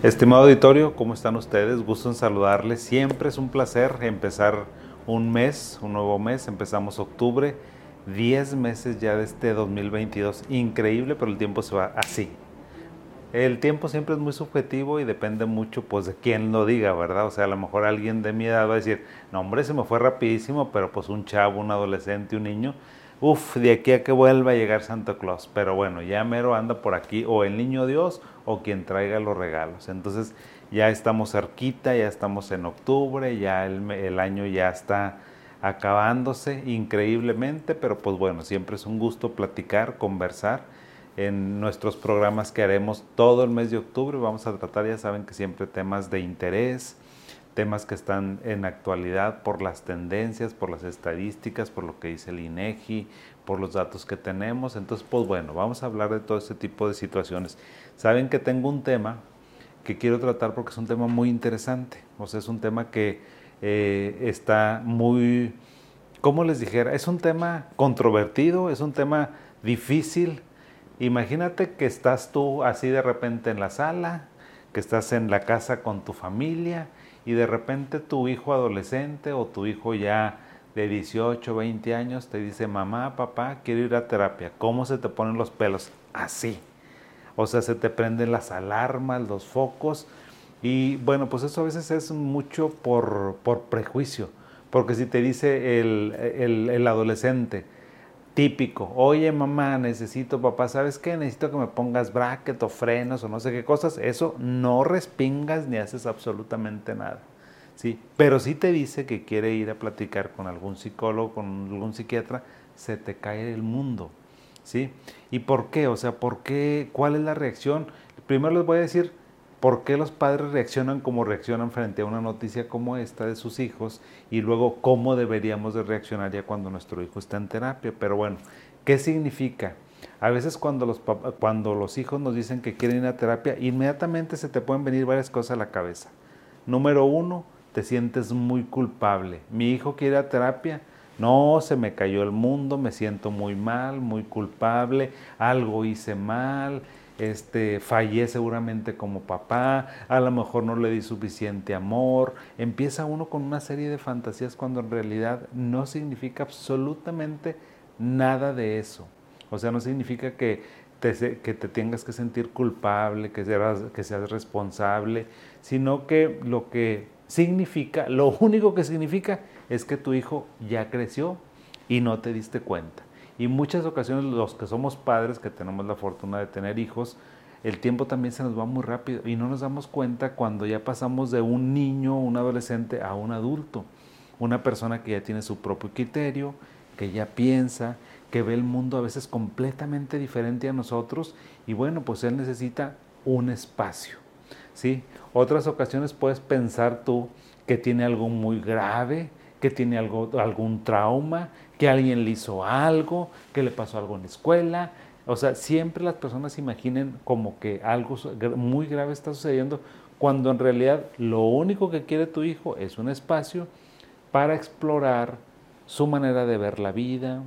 Estimado auditorio, ¿cómo están ustedes? Gusto en saludarles. Siempre es un placer empezar un mes, un nuevo mes. Empezamos octubre, 10 meses ya de este 2022. Increíble, pero el tiempo se va así. El tiempo siempre es muy subjetivo y depende mucho pues de quién lo diga, ¿verdad? O sea, a lo mejor alguien de mi edad va a decir, no hombre, se me fue rapidísimo, pero pues un chavo, un adolescente, un niño, Uf, de aquí a que vuelva a llegar Santa Claus. Pero bueno, ya mero anda por aquí o el niño Dios o quien traiga los regalos. Entonces ya estamos cerquita, ya estamos en octubre, ya el, año ya está acabándose increíblemente, pero pues bueno, siempre es un gusto platicar, conversar en nuestros programas que haremos todo el mes de octubre. Vamos a tratar, ya saben que siempre temas de interés, temas que están en actualidad por las tendencias, por las estadísticas, por lo que dice el INEGI, por los datos que tenemos. Entonces, pues bueno, vamos a hablar de todo este tipo de situaciones. Saben que tengo un tema que quiero tratar porque es un tema muy interesante. O sea, es un tema que eh, está muy, ¿cómo les dijera? Es un tema controvertido, es un tema difícil. Imagínate que estás tú así de repente en la sala, que estás en la casa con tu familia y de repente tu hijo adolescente o tu hijo ya de 18, 20 años te dice, mamá, papá, quiero ir a terapia. ¿Cómo se te ponen los pelos? Así. O sea, se te prenden las alarmas, los focos. Y bueno, pues eso a veces es mucho por, por prejuicio. Porque si te dice el, el, el adolescente, típico, oye mamá, necesito, papá, ¿sabes qué? Necesito que me pongas bracket o frenos o no sé qué cosas. Eso no respingas ni haces absolutamente nada. ¿sí? Pero si te dice que quiere ir a platicar con algún psicólogo, con algún psiquiatra, se te cae el mundo. ¿sí? ¿Y por qué? O sea, ¿por qué? ¿Cuál es la reacción? Primero les voy a decir por qué los padres reaccionan como reaccionan frente a una noticia como esta de sus hijos y luego cómo deberíamos de reaccionar ya cuando nuestro hijo está en terapia. Pero bueno, ¿qué significa? A veces cuando los, cuando los hijos nos dicen que quieren ir a terapia, inmediatamente se te pueden venir varias cosas a la cabeza. Número uno, te sientes muy culpable. Mi hijo quiere ir a terapia, no, se me cayó el mundo, me siento muy mal, muy culpable, algo hice mal, este, fallé seguramente como papá, a lo mejor no le di suficiente amor. Empieza uno con una serie de fantasías cuando en realidad no significa absolutamente nada de eso. O sea, no significa que te, que te tengas que sentir culpable, que seas, que seas responsable, sino que lo que significa, lo único que significa es que tu hijo ya creció y no te diste cuenta. Y muchas ocasiones los que somos padres, que tenemos la fortuna de tener hijos, el tiempo también se nos va muy rápido y no nos damos cuenta cuando ya pasamos de un niño, un adolescente, a un adulto. Una persona que ya tiene su propio criterio, que ya piensa, que ve el mundo a veces completamente diferente a nosotros y bueno, pues él necesita un espacio. ¿sí? Otras ocasiones puedes pensar tú que tiene algo muy grave, que tiene algo, algún trauma, que alguien le hizo algo, que le pasó algo en la escuela. O sea, siempre las personas imaginen como que algo muy grave está sucediendo, cuando en realidad lo único que quiere tu hijo es un espacio para explorar su manera de ver la vida,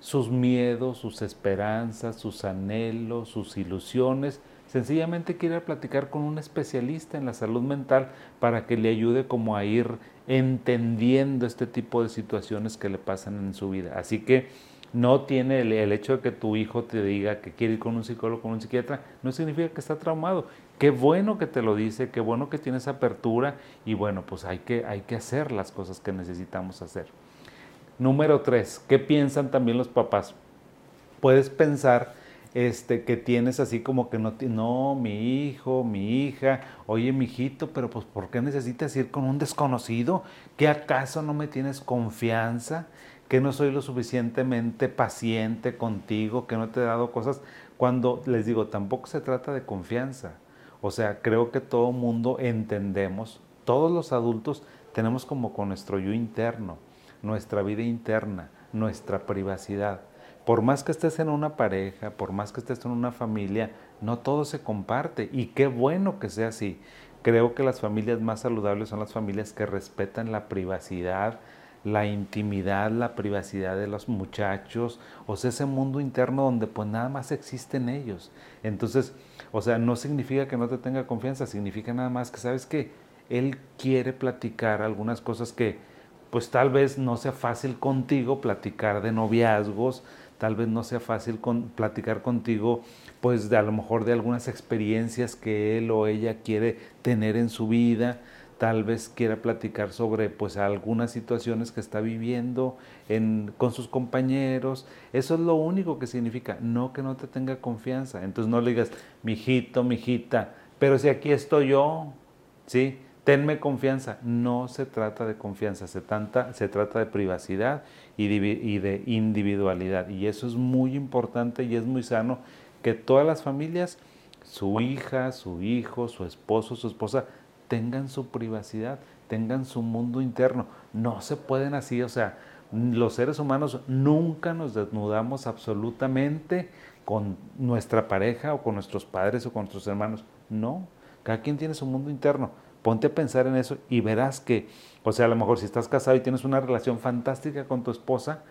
sus miedos, sus esperanzas, sus anhelos, sus ilusiones. Sencillamente quiere platicar con un especialista en la salud mental para que le ayude como a ir entendiendo este tipo de situaciones que le pasan en su vida. Así que no tiene el, hecho de que tu hijo te diga que quiere ir con un psicólogo, con un psiquiatra, no significa que está traumado. Qué bueno que te lo dice, qué bueno que tienes apertura y bueno, pues hay que, hay que hacer las cosas que necesitamos hacer. Número tres, ¿qué piensan también los papás? Puedes pensar este, que tienes así como que no, no, mi hijo, mi hija, oye, mi hijito, pero pues ¿por qué necesitas ir con un desconocido? ¿Que acaso no me tienes confianza? ¿Que no soy lo suficientemente paciente contigo? ¿Que no te he dado cosas? Cuando les digo, tampoco se trata de confianza. O sea, creo que todo mundo entendemos, todos los adultos tenemos como con nuestro yo interno, nuestra vida interna, nuestra privacidad. Por más que estés en una pareja, por más que estés en una familia, no todo se comparte y qué bueno que sea así. Creo que las familias más saludables son las familias que respetan la privacidad, la intimidad, la privacidad de los muchachos, o sea, ese mundo interno donde pues nada más existen ellos. Entonces, o sea, no significa que no te tenga confianza, significa nada más que sabes que él quiere platicar algunas cosas que pues tal vez no sea fácil contigo platicar de noviazgos, tal vez no sea fácil platicar contigo, pues a lo mejor de algunas experiencias que él o ella quiere tener en su vida, tal vez quiera platicar sobre pues algunas situaciones que está viviendo en, con sus compañeros. Eso es lo único que significa, no que no te tenga confianza. Entonces no le digas, mijito, mijita, pero si aquí estoy yo, ¿sí? Tenme confianza. No se trata de confianza, se, tanta, se trata de privacidad y de individualidad. Y eso es muy importante y es muy sano que todas las familias, su hija, su hijo, su esposo, su esposa, tengan su privacidad, tengan su mundo interno. No se pueden así, o sea, los seres humanos nunca nos desnudamos absolutamente con nuestra pareja o con nuestros padres o con nuestros hermanos. No, cada quien tiene su mundo interno. Ponte a pensar en eso y verás que, o sea, a lo mejor si estás casado y tienes una relación fantástica con tu esposa,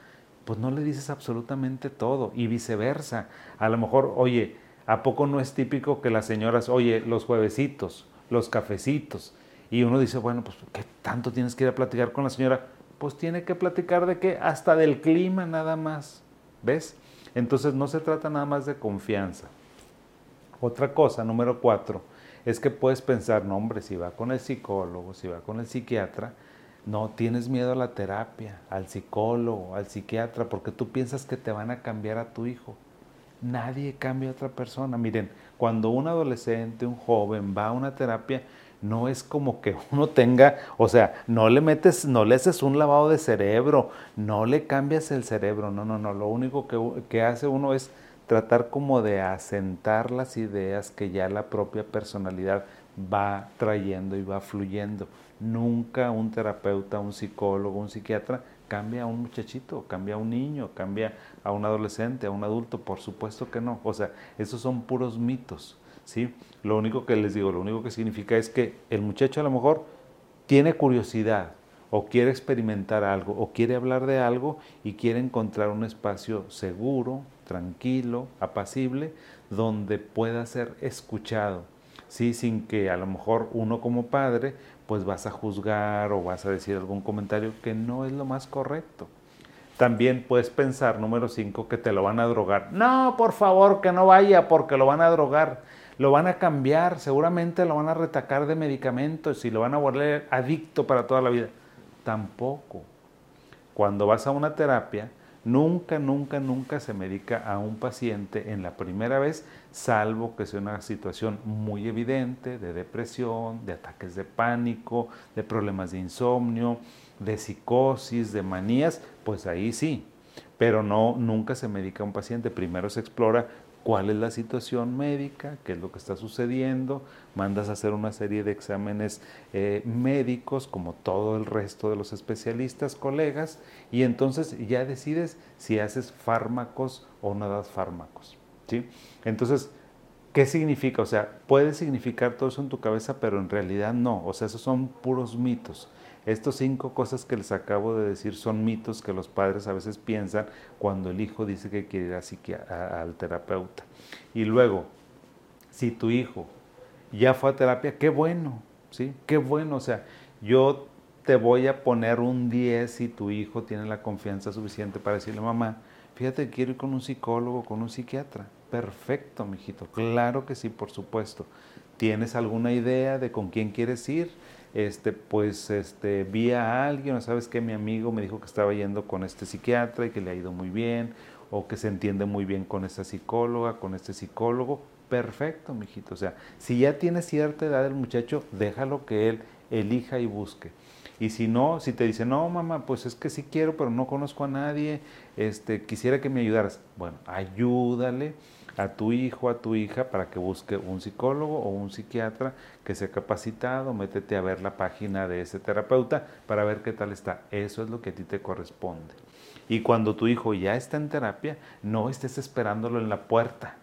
pues no le dices absolutamente todo y viceversa. A lo mejor, oye, ¿a poco no es típico que las señoras, oye, los juevesitos, los cafecitos. Y uno dice, bueno, pues ¿qué tanto tienes que ir a platicar con la señora? Pues tiene que platicar de qué, hasta del clima nada más. ¿Ves? Entonces no se trata nada más de confianza. Otra cosa, número cuatro, es que puedes pensar, no hombre, si va con el psicólogo, si va con el psiquiatra, no tienes miedo a la terapia, al psicólogo, al psiquiatra, porque tú piensas que te van a cambiar a tu hijo. Nadie cambia a otra persona. Miren, cuando un adolescente, un joven va a una terapia, no es como que uno tenga, o sea, no le metes, no le haces un lavado de cerebro, no le cambias el cerebro, no, no, no, lo único que, que hace uno es tratar como de asentar las ideas que ya la propia personalidad va trayendo y va fluyendo. Nunca un terapeuta, un psicólogo, un psiquiatra cambia a un muchachito, cambia a un niño, cambia a un adolescente, a un adulto, por supuesto que no. O sea, esos son puros mitos, ¿sí? Lo único que les digo, lo único que significa es que el muchacho a lo mejor tiene curiosidad o quiere experimentar algo o quiere hablar de algo y quiere encontrar un espacio seguro, tranquilo, apacible, donde pueda ser escuchado, ¿sí? Sin que a lo mejor uno como padre pues vas a juzgar o vas a decir algún comentario que no es lo más correcto. También puedes pensar, número 5, que te lo van a drogar. No, por favor, que no vaya porque lo van a drogar. Lo van a cambiar, seguramente lo van a retacar de medicamentos y lo van a volver adicto para toda la vida. Tampoco. Cuando vas a una terapia, Nunca, nunca, nunca se medica a un paciente en la primera vez, salvo que sea una situación muy evidente de depresión, de ataques de pánico, de problemas de insomnio, de psicosis, de manías, pues ahí sí. Pero no, nunca se medica a un paciente. Primero se explora cuál es la situación médica, qué es lo que está sucediendo, mandas a hacer una serie de exámenes eh, médicos como todo el resto de los especialistas, colegas, y entonces ya decides si haces fármacos o no das fármacos. ¿sí? Entonces, ¿qué significa? O sea, puede significar todo eso en tu cabeza, pero en realidad no, o sea, esos son puros mitos. Estos cinco cosas que les acabo de decir son mitos que los padres a veces piensan cuando el hijo dice que quiere ir al terapeuta. Y luego, si tu hijo ya fue a terapia, qué bueno, ¿sí? Qué bueno, o sea, yo te voy a poner un 10 si tu hijo tiene la confianza suficiente para decirle, mamá, fíjate, quiero ir con un psicólogo, con un psiquiatra. Perfecto, mijito, claro que sí, por supuesto. ¿Tienes alguna idea de con quién quieres ir? Este, pues este, vi a alguien, sabes que mi amigo me dijo que estaba yendo con este psiquiatra y que le ha ido muy bien, o que se entiende muy bien con esta psicóloga, con este psicólogo, perfecto, mijito. O sea, si ya tiene cierta edad el muchacho, déjalo que él elija y busque. Y si no, si te dice, no, mamá, pues es que sí quiero, pero no conozco a nadie, este, quisiera que me ayudaras. Bueno, ayúdale a tu hijo, a tu hija, para que busque un psicólogo o un psiquiatra que sea capacitado, métete a ver la página de ese terapeuta para ver qué tal está. Eso es lo que a ti te corresponde. Y cuando tu hijo ya está en terapia, no estés esperándolo en la puerta.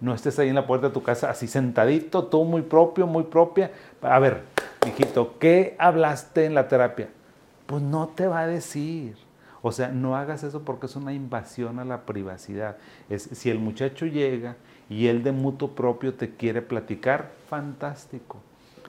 No estés ahí en la puerta de tu casa así sentadito, tú muy propio, muy propia. A ver, hijito, ¿qué hablaste en la terapia? Pues no te va a decir. O sea, no hagas eso porque es una invasión a la privacidad. Es, si el muchacho llega y él de mutuo propio te quiere platicar, fantástico.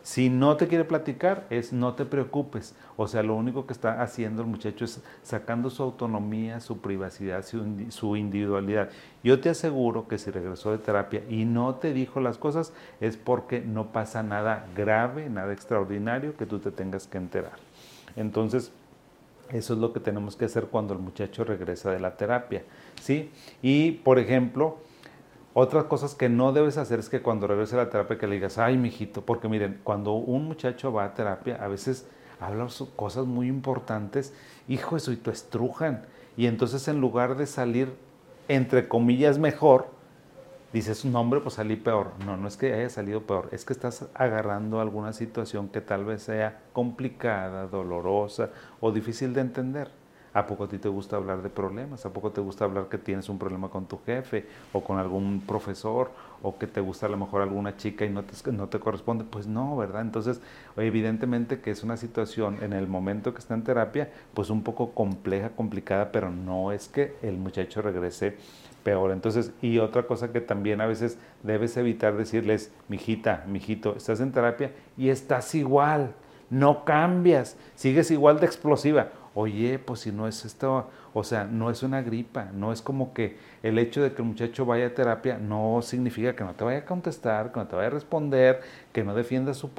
Si no te quiere platicar, es no te preocupes. O sea, lo único que está haciendo el muchacho es sacando su autonomía, su privacidad, su, individualidad. Yo te aseguro que si regresó de terapia y no te dijo las cosas, es porque no pasa nada grave, nada extraordinario que tú te tengas que enterar. Entonces, eso es lo que tenemos que hacer cuando el muchacho regresa de la terapia. ¿sí? Y, por ejemplo, otras cosas que no debes hacer es que cuando regrese a la terapia que le digas, ay, mijito, porque miren, cuando un muchacho va a terapia, a veces habla cosas muy importantes, hijo, eso y te estrujan. Y entonces en lugar de salir, entre comillas, mejor, dices, un hombre, pues salí peor. No, no es que haya salido peor, es que estás agarrando alguna situación que tal vez sea complicada, dolorosa o difícil de entender. ¿A poco a ti te gusta hablar de problemas? ¿A poco te gusta hablar que tienes un problema con tu jefe o con algún profesor o que te gusta a lo mejor alguna chica y no te, corresponde? Pues no, ¿verdad? Entonces, evidentemente que es una situación en el momento que está en terapia, pues un poco compleja, complicada, pero no es que el muchacho regrese peor. Entonces, y otra cosa que también a veces debes evitar decirles, mijita, mijito, estás en terapia y estás igual, no cambias, sigues igual de explosiva oye, pues si no es esto, o sea, no es una gripa, no es como que el hecho de que el muchacho vaya a terapia no significa que no te vaya a contestar, que no te vaya a responder, que no defienda su,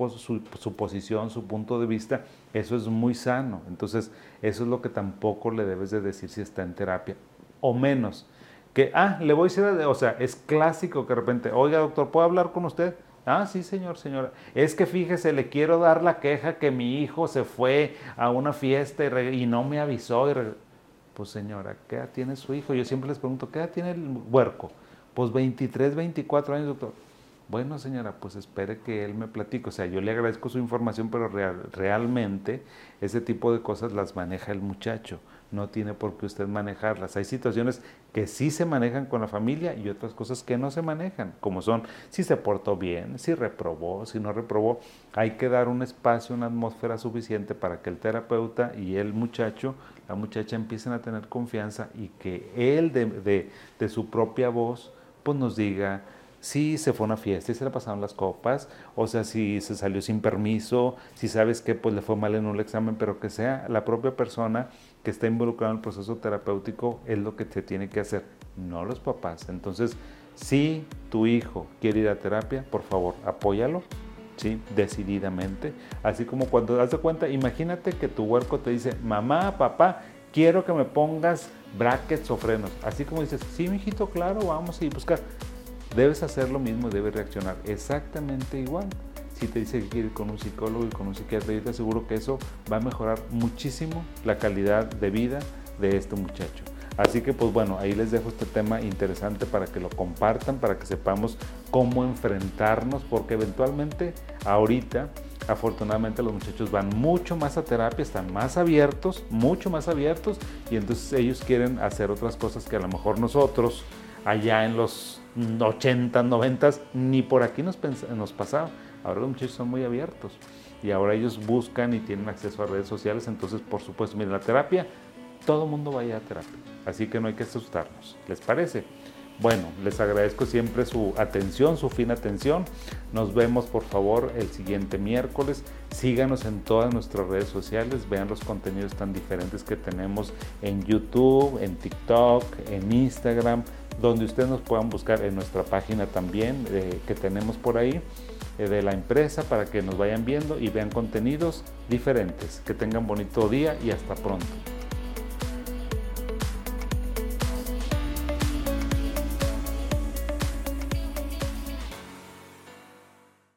su, posición, su punto de vista, eso es muy sano. Entonces, eso es lo que tampoco le debes de decir si está en terapia, o menos. Que, ah, le voy a decir, o sea, es clásico que de repente, oiga doctor, ¿puedo hablar con usted? Ah, sí, señor, señora. Es que fíjese, le quiero dar la queja que mi hijo se fue a una fiesta y, no me avisó. pues señora, ¿qué edad tiene su hijo? Yo siempre les pregunto, ¿qué edad tiene el huerco? Pues 23, 24 años, doctor. Bueno, señora, pues espere que él me platique. O sea, yo le agradezco su información, pero realmente ese tipo de cosas las maneja el muchacho. No tiene por qué usted manejarlas. Hay situaciones que sí se manejan con la familia y otras cosas que no se manejan, como son si se portó bien, si reprobó, si no reprobó. Hay que dar un espacio, una atmósfera suficiente para que el terapeuta y el muchacho, la muchacha empiecen a tener confianza y que él de, de su propia voz pues nos diga, si se fue a una fiesta y se le pasaron las copas, o sea, si se salió sin permiso, si sabes que pues le fue mal en un examen, pero que sea la propia persona que está involucrada en el proceso terapéutico es lo que te tiene que hacer, no los papás. Entonces, si tu hijo quiere ir a terapia, por favor, apóyalo, ¿sí? Decididamente. Así como cuando das cuenta, imagínate que tu huerco te dice, mamá, papá, quiero que me pongas brackets o frenos. Así como dices, sí, mijito, claro, vamos a ir buscar debes hacer lo mismo y debes reaccionar exactamente igual. Si te dice que ir con un psicólogo y con un psiquiatra, yo te aseguro que eso va a mejorar muchísimo la calidad de vida de este muchacho. Así que pues bueno, ahí les dejo este tema interesante para que lo compartan, para que sepamos cómo enfrentarnos, porque eventualmente ahorita, afortunadamente los muchachos van mucho más a terapia, están más abiertos, mucho más abiertos, y entonces ellos quieren hacer otras cosas que a lo mejor nosotros allá en los 80, 90, ni por aquí nos, nos pasaba. Ahora los muchachos son muy abiertos y ahora ellos buscan y tienen acceso a redes sociales. Entonces, por supuesto, miren, la terapia, todo el mundo vaya a terapia. Así que no hay que asustarnos. ¿Les parece? Bueno, les agradezco siempre su atención, su fina atención. Nos vemos por favor el siguiente miércoles. Síganos en todas nuestras redes sociales, vean los contenidos tan diferentes que tenemos en YouTube, en TikTok, en Instagram, donde ustedes nos puedan buscar en nuestra página también eh, que tenemos por ahí eh, de la empresa para que nos vayan viendo y vean contenidos diferentes. Que tengan bonito día y hasta pronto.